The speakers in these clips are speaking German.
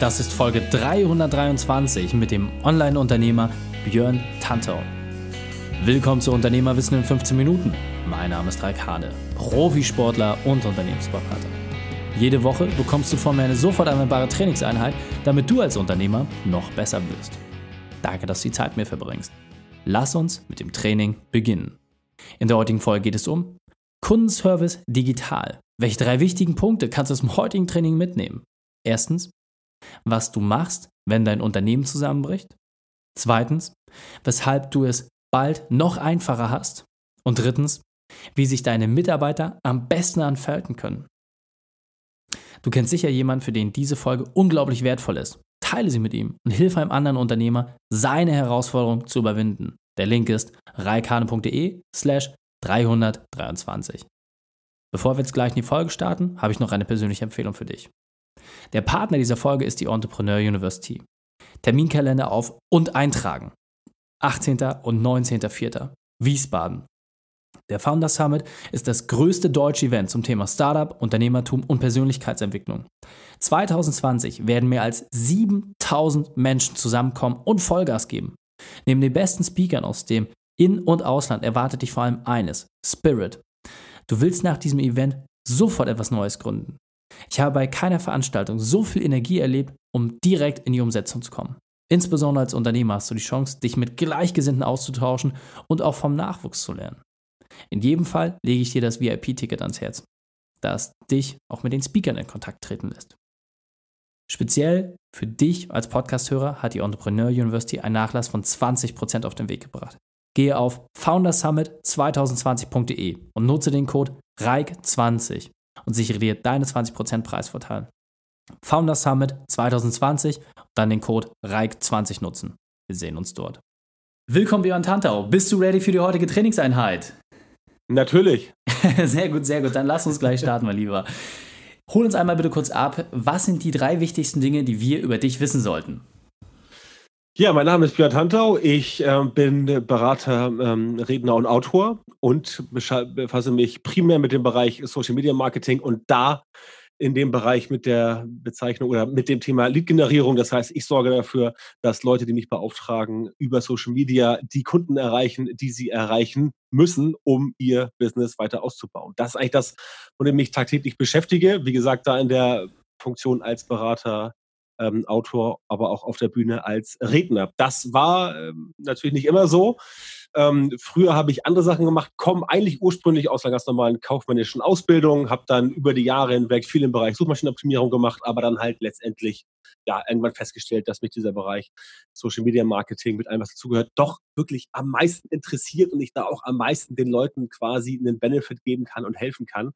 Das ist Folge 323 mit dem Online-Unternehmer Björn Tantau. Willkommen zu Unternehmerwissen in 15 Minuten. Mein Name ist Raik Hane, Profisportler und Unternehmensberater. Jede Woche bekommst du von mir eine sofort anwendbare Trainingseinheit, damit du als Unternehmer noch besser wirst. Danke, dass du die Zeit mit mir verbringst. Lass uns mit dem Training beginnen. In der heutigen Folge geht es um Kundenservice digital. Welche drei wichtigen Punkte kannst du aus dem heutigen Training mitnehmen? Erstens, was du machst, wenn dein Unternehmen zusammenbricht. Zweitens, weshalb du es bald noch einfacher hast. Und drittens, wie sich deine Mitarbeiter am besten entfalten können. Du kennst sicher jemanden, für den diese Folge unglaublich wertvoll ist. Teile sie mit ihm und hilf einem anderen Unternehmer, seine Herausforderung zu überwinden. Der Link ist reikane.de slash 323. Bevor wir jetzt gleich in die Folge starten, habe ich noch eine persönliche Empfehlung für dich. Der Partner dieser Folge ist die Entrepreneur University. Terminkalender auf und eintragen. 18. und 19.04. Wiesbaden. Der Founder Summit ist das größte deutsche Event zum Thema Startup, Unternehmertum und Persönlichkeitsentwicklung. 2020 werden mehr als 7000 Menschen zusammenkommen und Vollgas geben. Neben den besten Speakern aus dem In- und Ausland erwartet dich vor allem eines: Spirit. Du willst nach diesem Event sofort etwas Neues gründen. Ich habe bei keiner Veranstaltung so viel Energie erlebt, um direkt in die Umsetzung zu kommen. Insbesondere als Unternehmer hast du die Chance, dich mit Gleichgesinnten auszutauschen und auch vom Nachwuchs zu lernen. In jedem Fall lege ich dir das VIP-Ticket ans Herz, das dich auch mit den Speakern in Kontakt treten lässt. Speziell für dich als Podcasthörer hat die Entrepreneur University einen Nachlass von 20% auf den Weg gebracht. Gehe auf foundersummit2020.de und nutze den Code REIK20 und sichere dir deine 20% Preisvorteil. Founder Summit 2020 und dann den Code REIK20 nutzen. Wir sehen uns dort. Willkommen, Björn Tantau. Bist du ready für die heutige Trainingseinheit? Natürlich. sehr gut, sehr gut. Dann lass uns gleich starten, mein Lieber. Hol uns einmal bitte kurz ab. Was sind die drei wichtigsten Dinge, die wir über dich wissen sollten? Ja, mein Name ist Björn Tantau. Ich äh, bin Berater, ähm, Redner und Autor und befasse mich primär mit dem Bereich Social Media Marketing und da in dem Bereich mit der Bezeichnung oder mit dem Thema Lead-Generierung. Das heißt, ich sorge dafür, dass Leute, die mich beauftragen, über Social Media die Kunden erreichen, die sie erreichen müssen, um ihr Business weiter auszubauen. Das ist eigentlich das, womit ich mich tagtäglich beschäftige. Wie gesagt, da in der Funktion als Berater ähm, Autor, aber auch auf der Bühne als Redner. Das war ähm, natürlich nicht immer so. Ähm, früher habe ich andere Sachen gemacht, komme eigentlich ursprünglich aus einer ganz normalen kaufmännischen Ausbildung, habe dann über die Jahre hinweg viel im Bereich Suchmaschinenoptimierung gemacht, aber dann halt letztendlich ja irgendwann festgestellt, dass mich dieser Bereich Social Media Marketing mit allem, was dazugehört, doch wirklich am meisten interessiert und ich da auch am meisten den Leuten quasi einen Benefit geben kann und helfen kann.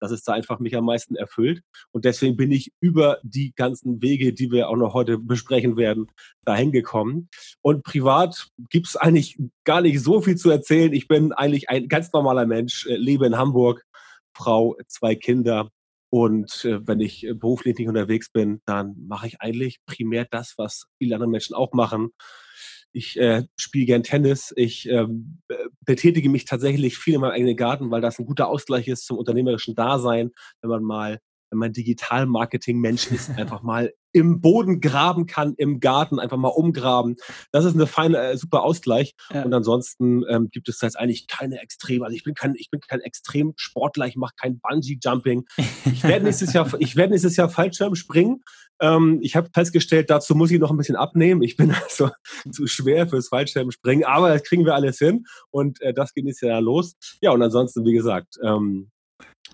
dass es da einfach mich am meisten erfüllt. Und deswegen bin ich über die ganzen Wege, die wir auch noch heute besprechen werden, dahin gekommen. Und privat gibt es eigentlich gar nicht so viel zu erzählen. Ich bin eigentlich ein ganz normaler Mensch, äh, lebe in Hamburg, Frau, zwei Kinder. Und äh, wenn ich äh, beruflich nicht unterwegs bin, dann mache ich eigentlich primär das, was viele andere Menschen auch machen. Ich äh, spiele gern Tennis. Ich ähm, betätige mich tatsächlich viel in meinem eigenen Garten, weil das ein guter Ausgleich ist zum unternehmerischen Dasein, wenn man mal wenn man Digital-Marketing-Mensch ist, einfach mal im Boden graben kann, im Garten einfach mal umgraben. Das ist eine feine, äh, super Ausgleich. Ja. Und ansonsten ähm, gibt es jetzt eigentlich keine Extrem. Also ich bin kein, ich bin kein Extremsportler, ich mache kein Bungee-Jumping. Ich werde nächstes Jahr, ich werde nächstes Jahr Fallschirm springen. Ähm, ich habe festgestellt, dazu muss ich noch ein bisschen abnehmen. Ich bin also zu schwer fürs Fallschirmspringen, aber das kriegen wir alles hin. Und äh, das geht nächstes Jahr los. Ja, und ansonsten, wie gesagt, ähm,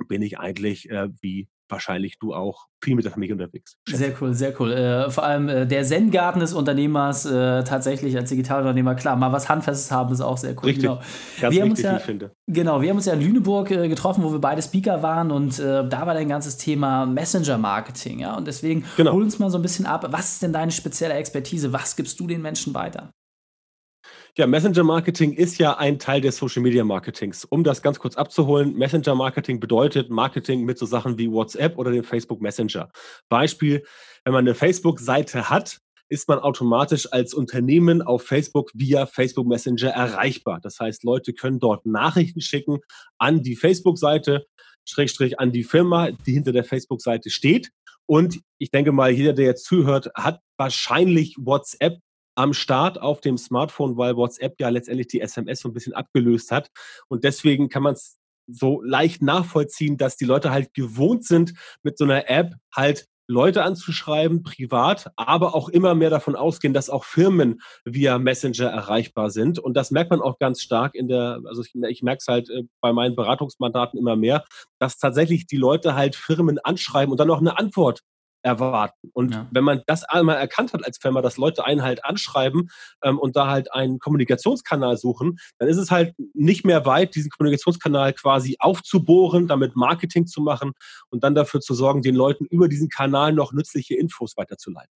bin ich eigentlich äh, wie wahrscheinlich du auch viel mit der Familie unterwegs. Sehr cool, sehr cool. Äh, vor allem äh, der Zen-Garten des Unternehmers äh, tatsächlich als Digitalunternehmer, klar, mal was Handfestes haben, ist auch sehr cool. Richtig, genau. ganz wir haben wichtig, ja, ich finde. Genau, wir haben uns ja in Lüneburg äh, getroffen, wo wir beide Speaker waren und äh, da war dein ganzes Thema Messenger-Marketing, ja, und deswegen genau. hol uns mal so ein bisschen ab, was ist denn deine spezielle Expertise, was gibst du den Menschen weiter? Ja, Messenger-Marketing ist ja ein Teil des Social-Media-Marketings. Um das ganz kurz abzuholen, Messenger-Marketing bedeutet Marketing mit so Sachen wie WhatsApp oder dem Facebook Messenger. Beispiel, wenn man eine Facebook-Seite hat, ist man automatisch als Unternehmen auf Facebook via Facebook Messenger erreichbar. Das heißt, Leute können dort Nachrichten schicken an die Facebook-Seite, Schrägstrich an die Firma, die hinter der Facebook-Seite steht Und ich denke mal, jeder, der jetzt zuhört, hat wahrscheinlich WhatsApp am Start auf dem Smartphone, weil WhatsApp ja letztendlich die SMS so ein bisschen abgelöst hat. Und deswegen kann man es so leicht nachvollziehen, dass die Leute halt gewohnt sind, mit so einer App halt Leute anzuschreiben, privat, aber auch immer mehr davon ausgehen, dass auch Firmen via Messenger erreichbar sind. Und das merkt man auch ganz stark in der, also ich, ich merke es halt äh, bei meinen Beratungsmandaten immer mehr, dass tatsächlich die Leute halt Firmen anschreiben und dann auch eine Antwort erwarten. Und ja. wenn man das einmal erkannt hat als Firma, dass Leute einen halt anschreiben ähm, und da halt einen Kommunikationskanal suchen, dann ist es halt nicht mehr weit, diesen Kommunikationskanal quasi aufzubohren, damit Marketing zu machen und dann dafür zu sorgen, den Leuten über diesen Kanal noch nützliche Infos weiterzuleiten.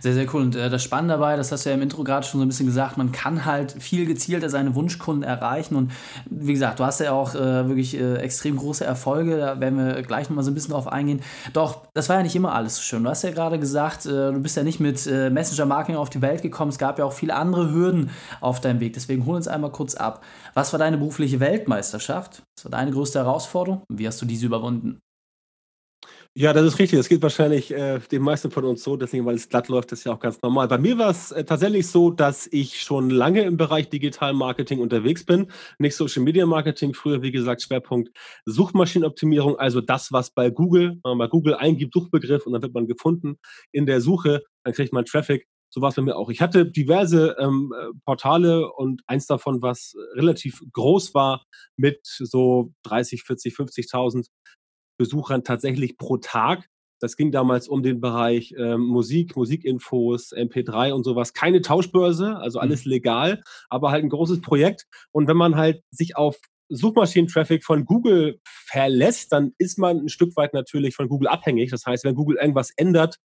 Sehr, sehr cool. Und äh, das Spannende dabei, das hast du ja im Intro gerade schon so ein bisschen gesagt, man kann halt viel gezielter seine Wunschkunden erreichen. Und wie gesagt, du hast ja auch äh, wirklich äh, extrem große Erfolge, da werden wir gleich nochmal so ein bisschen drauf eingehen. Doch, das war ja nicht immer alles so schön. Du hast ja gerade gesagt, äh, du bist ja nicht mit äh, Messenger-Marketing auf die Welt gekommen. Es gab ja auch viele andere Hürden auf deinem Weg. Deswegen hol uns einmal kurz ab. Was war deine berufliche Weltmeisterschaft? Was war deine größte Herausforderung? Wie hast du diese überwunden? Ja, das ist richtig. Das geht wahrscheinlich äh, den meisten von uns so, deswegen, weil es glatt läuft, ist ja auch ganz normal. Bei mir war es äh, tatsächlich so, dass ich schon lange im Bereich Digital Marketing unterwegs bin. Nicht Social Media Marketing, früher, wie gesagt, Schwerpunkt Suchmaschinenoptimierung, also das, was bei Google, wenn man bei Google eingibt, Suchbegriff und dann wird man gefunden in der Suche, dann kriegt man Traffic. So war es bei mir auch. Ich hatte diverse ähm, Portale und eins davon, was relativ groß war, mit so 30, 40, 50.000 Besuchern tatsächlich pro Tag. Das ging damals um den Bereich ähm, Musik, Musikinfos, MP3 und sowas. Keine Tauschbörse, also alles mhm. legal, aber halt ein großes Projekt. Und wenn man halt sich auf Suchmaschinentraffic von Google verlässt, dann ist man ein Stück weit natürlich von Google abhängig. Das heißt, wenn Google irgendwas ändert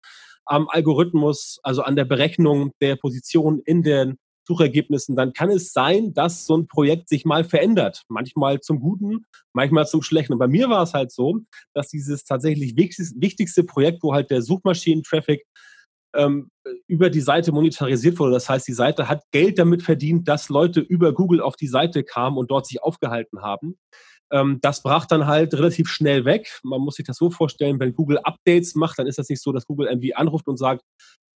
am Algorithmus, also an der Berechnung der Position in den Suchergebnissen, dann kann es sein, dass so ein Projekt sich mal verändert. Manchmal zum Guten, manchmal zum Schlechten. Und bei mir war es halt so, dass dieses tatsächlich wichtigste Projekt, wo halt der Suchmaschinen-Traffic ähm, über die Seite monetarisiert wurde. Das heißt, die Seite hat Geld damit verdient, dass Leute über Google auf die Seite kamen und dort sich aufgehalten haben. Ähm, das brach dann halt relativ schnell weg. Man muss sich das so vorstellen, wenn Google Updates macht, dann ist das nicht so, dass Google irgendwie anruft und sagt,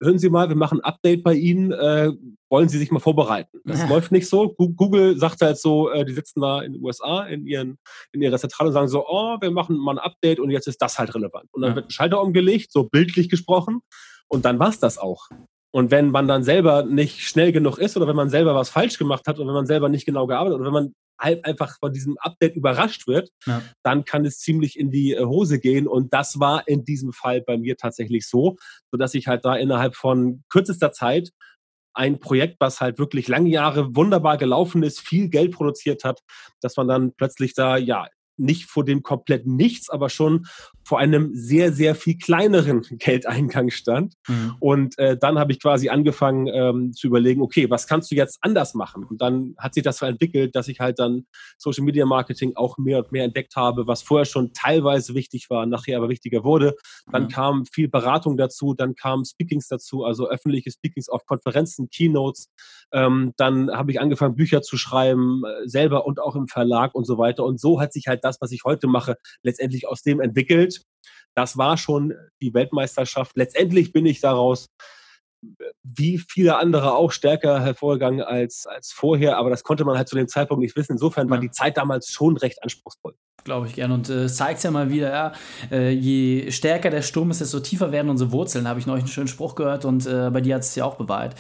hören Sie mal, wir machen ein Update bei Ihnen, äh, wollen Sie sich mal vorbereiten? Das ja. läuft nicht so. Google sagt halt so, äh, die sitzen da in den USA in, ihren, in ihrer Zentrale und sagen so, oh, wir machen mal ein Update und jetzt ist das halt relevant. Und dann ja. wird ein Schalter umgelegt, so bildlich gesprochen, und dann war es das auch. Und wenn man dann selber nicht schnell genug ist oder wenn man selber was falsch gemacht hat oder wenn man selber nicht genau gearbeitet hat oder wenn man einfach von diesem Update überrascht wird, ja. dann kann es ziemlich in die äh, Hose gehen. Und das war in diesem Fall bei mir tatsächlich so, sodass ich halt da innerhalb von kürzester Zeit ein Projekt, was halt wirklich lange Jahre wunderbar gelaufen ist, viel Geld produziert hat, dass man dann plötzlich da ja nicht vor dem kompletten Nichts, aber schon vor einem sehr, sehr viel kleineren Geldeingang stand. Mhm. Und äh, dann habe ich quasi angefangen ähm, zu überlegen, okay, was kannst du jetzt anders machen? Und dann hat sich das so entwickelt, dass ich halt dann Social Media Marketing auch mehr und mehr entdeckt habe, was vorher schon teilweise wichtig war, nachher aber wichtiger wurde. Dann mhm. kam viel Beratung dazu, dann kamen Speakings dazu, also öffentliche Speakings auf Konferenzen, Keynotes. Ähm, dann habe ich angefangen, Bücher zu schreiben, äh, selber und auch im Verlag und so weiter. Und so hat sich halt das, was ich heute mache, letztendlich aus dem entwickelt. Das war schon die Weltmeisterschaft. Letztendlich bin ich daraus wie viele andere auch stärker hervorgegangen als, als vorher, aber das konnte man halt zu dem Zeitpunkt nicht wissen. Insofern war die Zeit damals schon recht anspruchsvoll. Glaube ich gern. Und äh, es äh, zeigt ja mal wieder, ja, äh, je stärker der Sturm ist, desto tiefer werden unsere Wurzeln. Habe ich neulich einen schönen Spruch gehört und äh, bei dir hat es ja auch bewahrt.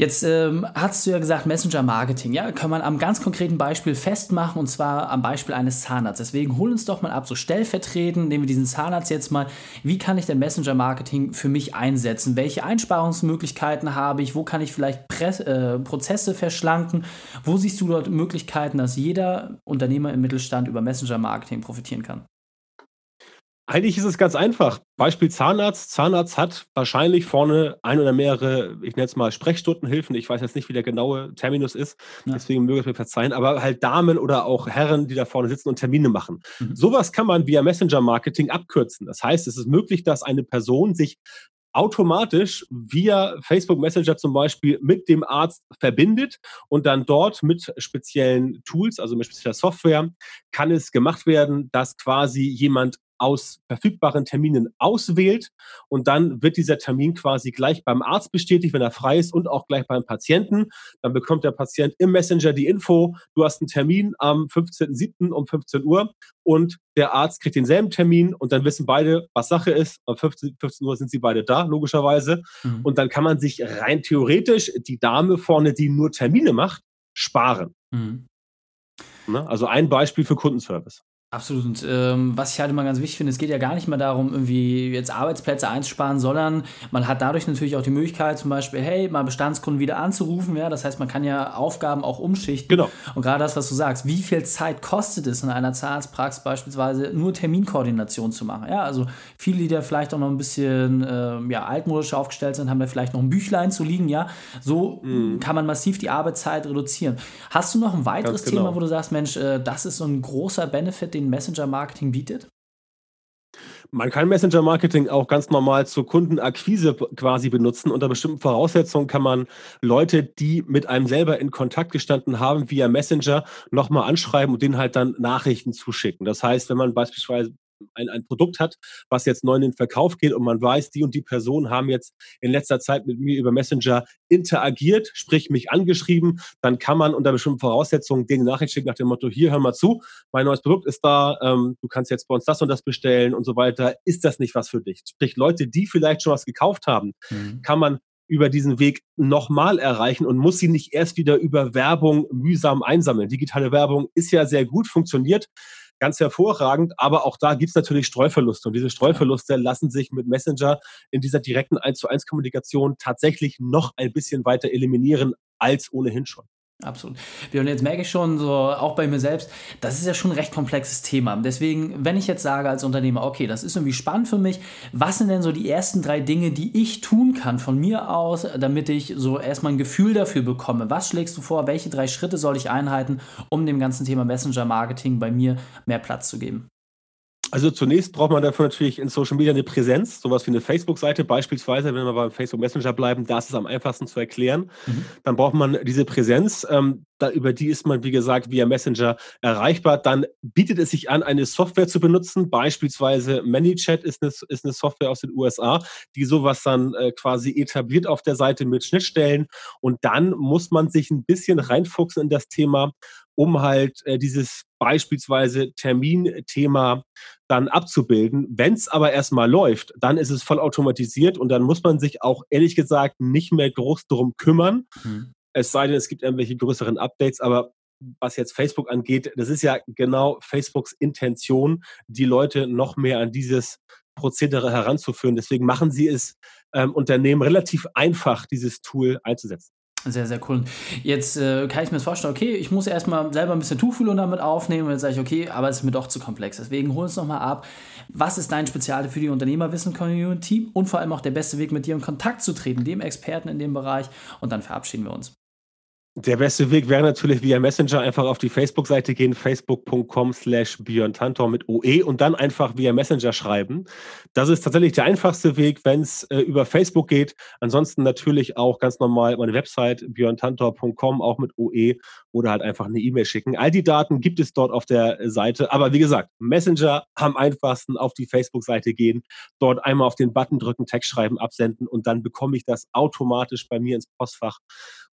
Jetzt ähm, hast du ja gesagt, Messenger-Marketing, ja, kann man am ganz konkreten Beispiel festmachen und zwar am Beispiel eines Zahnarztes. Deswegen hol uns doch mal ab, so stellvertretend, nehmen wir diesen Zahnarzt jetzt mal. Wie kann ich denn Messenger-Marketing für mich einsetzen? Welche Einsparungsmöglichkeiten habe ich? Wo kann ich vielleicht Pre äh, Prozesse verschlanken? Wo siehst du dort Möglichkeiten, dass jeder Unternehmer im Mittelstand über Messenger-Marketing profitieren kann? Eigentlich ist es ganz einfach. Beispiel Zahnarzt. Zahnarzt hat wahrscheinlich vorne ein oder mehrere, ich nenne es mal Sprechstundenhilfen. Ich weiß jetzt nicht, wie der genaue Terminus ist, ja. deswegen möge ich mir verzeihen, aber halt Damen oder auch Herren, die da vorne sitzen und Termine machen. Mhm. Sowas kann man via Messenger-Marketing abkürzen. Das heißt, es ist möglich, dass eine Person sich automatisch via Facebook Messenger zum Beispiel mit dem Arzt verbindet und dann dort mit speziellen Tools, also mit spezieller Software, kann es gemacht werden, dass quasi jemand aus verfügbaren Terminen auswählt und dann wird dieser Termin quasi gleich beim Arzt bestätigt, wenn er frei ist und auch gleich beim Patienten. Dann bekommt der Patient im Messenger die Info, du hast einen Termin am 15.07. um 15 Uhr und der Arzt kriegt denselben Termin und dann wissen beide, was Sache ist. Um 15, 15 Uhr sind sie beide da, logischerweise. Mhm. Und dann kann man sich rein theoretisch die Dame vorne, die nur Termine macht, sparen. Mhm. Ne? Also ein Beispiel für Kundenservice. Absolut. Und ähm, was ich halt immer ganz wichtig finde, es geht ja gar nicht mehr darum, irgendwie jetzt Arbeitsplätze einzusparen, sondern man hat dadurch natürlich auch die Möglichkeit, zum Beispiel, hey, mal Bestandskunden wieder anzurufen. Ja, das heißt, man kann ja Aufgaben auch umschichten. Genau. Und gerade das, was du sagst, wie viel Zeit kostet es in einer Zahnarztpraxis beispielsweise nur Terminkoordination zu machen? Ja, also viele, die da vielleicht auch noch ein bisschen äh, ja, altmodisch aufgestellt sind, haben da vielleicht noch ein Büchlein zu liegen. Ja, so mhm. kann man massiv die Arbeitszeit reduzieren. Hast du noch ein weiteres genau. Thema, wo du sagst, Mensch, äh, das ist so ein großer Benefit, den Messenger-Marketing bietet? Man kann Messenger-Marketing auch ganz normal zur Kundenakquise quasi benutzen. Unter bestimmten Voraussetzungen kann man Leute, die mit einem selber in Kontakt gestanden haben, via Messenger nochmal anschreiben und denen halt dann Nachrichten zuschicken. Das heißt, wenn man beispielsweise ein, ein Produkt hat, was jetzt neu in den Verkauf geht und man weiß, die und die Personen haben jetzt in letzter Zeit mit mir über Messenger interagiert, sprich mich angeschrieben, dann kann man unter bestimmten Voraussetzungen denen Nachricht schicken nach dem Motto, hier, hör mal zu, mein neues Produkt ist da, ähm, du kannst jetzt bei uns das und das bestellen und so weiter. Ist das nicht was für dich? Sprich, Leute, die vielleicht schon was gekauft haben, mhm. kann man über diesen Weg nochmal erreichen und muss sie nicht erst wieder über Werbung mühsam einsammeln. Digitale Werbung ist ja sehr gut, funktioniert, ganz hervorragend, aber auch da gibt es natürlich Streuverluste und diese Streuverluste lassen sich mit Messenger in dieser direkten 1 zu 1 Kommunikation tatsächlich noch ein bisschen weiter eliminieren als ohnehin schon. Absolut. Und jetzt merke ich schon, so auch bei mir selbst, das ist ja schon ein recht komplexes Thema. Deswegen, wenn ich jetzt sage als Unternehmer, okay, das ist irgendwie spannend für mich, was sind denn so die ersten drei Dinge, die ich tun kann von mir aus, damit ich so erstmal ein Gefühl dafür bekomme? Was schlägst du vor? Welche drei Schritte soll ich einhalten, um dem ganzen Thema Messenger Marketing bei mir mehr Platz zu geben? Also zunächst braucht man dafür natürlich in Social Media eine Präsenz, sowas wie eine Facebook-Seite beispielsweise, wenn wir beim Facebook Messenger bleiben, da ist es am einfachsten zu erklären. Mhm. Dann braucht man diese Präsenz, ähm, da, über die ist man, wie gesagt, via Messenger erreichbar. Dann bietet es sich an, eine Software zu benutzen, beispielsweise ManyChat ist eine, ist eine Software aus den USA, die sowas dann äh, quasi etabliert auf der Seite mit Schnittstellen. Und dann muss man sich ein bisschen reinfuchsen in das Thema, um halt äh, dieses beispielsweise Terminthema dann abzubilden. Wenn es aber erstmal läuft, dann ist es voll automatisiert und dann muss man sich auch ehrlich gesagt nicht mehr groß darum kümmern. Mhm. Es sei denn, es gibt irgendwelche größeren Updates, aber was jetzt Facebook angeht, das ist ja genau Facebooks Intention, die Leute noch mehr an dieses Prozedere heranzuführen. Deswegen machen sie es ähm, Unternehmen relativ einfach, dieses Tool einzusetzen. Sehr, sehr cool. Jetzt äh, kann ich mir das vorstellen, okay, ich muss erstmal selber ein bisschen Tuchfühlung damit aufnehmen und jetzt sage ich, okay, aber es ist mir doch zu komplex. Deswegen hol uns nochmal ab. Was ist dein Spezial für die Unternehmerwissen-Community und vor allem auch der beste Weg, mit dir in Kontakt zu treten, dem Experten in dem Bereich und dann verabschieden wir uns. Der beste Weg wäre natürlich via Messenger einfach auf die Facebook-Seite gehen, facebook.com slash mit OE und dann einfach via Messenger schreiben. Das ist tatsächlich der einfachste Weg, wenn es äh, über Facebook geht. Ansonsten natürlich auch ganz normal meine Website björntantor.com, auch mit OE oder halt einfach eine E-Mail schicken. All die Daten gibt es dort auf der Seite. Aber wie gesagt, Messenger am einfachsten auf die Facebook-Seite gehen, dort einmal auf den Button drücken, Text schreiben, absenden und dann bekomme ich das automatisch bei mir ins Postfach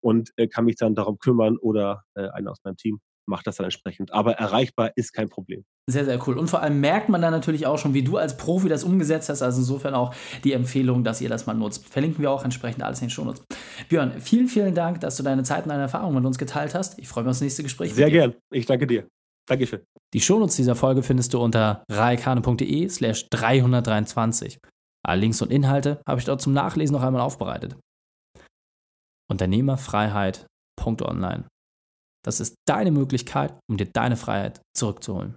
und äh, kann mich dann darum kümmern oder äh, einer aus meinem Team macht das dann entsprechend. Aber erreichbar ist kein Problem. Sehr, sehr cool. Und vor allem merkt man dann natürlich auch schon, wie du als Profi das umgesetzt hast. Also insofern auch die Empfehlung, dass ihr das mal nutzt. Verlinken wir auch entsprechend alles in den Shownotes. Björn, vielen, vielen Dank, dass du deine Zeit und deine Erfahrungen mit uns geteilt hast. Ich freue mich aufs nächste Gespräch. Sehr gern. Ich danke dir. Dankeschön. Die Shownotes dieser Folge findest du unter raikane.de slash 323. Alle Links und Inhalte habe ich dort zum Nachlesen noch einmal aufbereitet. Unternehmerfreiheit.online. Das ist deine Möglichkeit, um dir deine Freiheit zurückzuholen.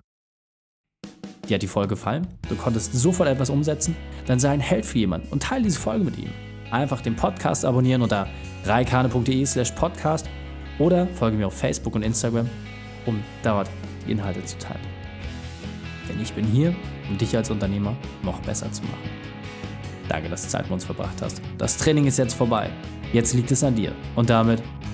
Dir hat die Folge gefallen? Du konntest sofort etwas umsetzen? Dann sei ein Held für jemanden und teile diese Folge mit ihm. Einfach den Podcast abonnieren unter reikane.de slash podcast oder folge mir auf Facebook und Instagram, um dort die Inhalte zu teilen. Denn ich bin hier, um dich als Unternehmer noch besser zu machen. Danke, dass du Zeit mit uns verbracht hast. Das Training ist jetzt vorbei. Jetzt liegt es an dir. Und damit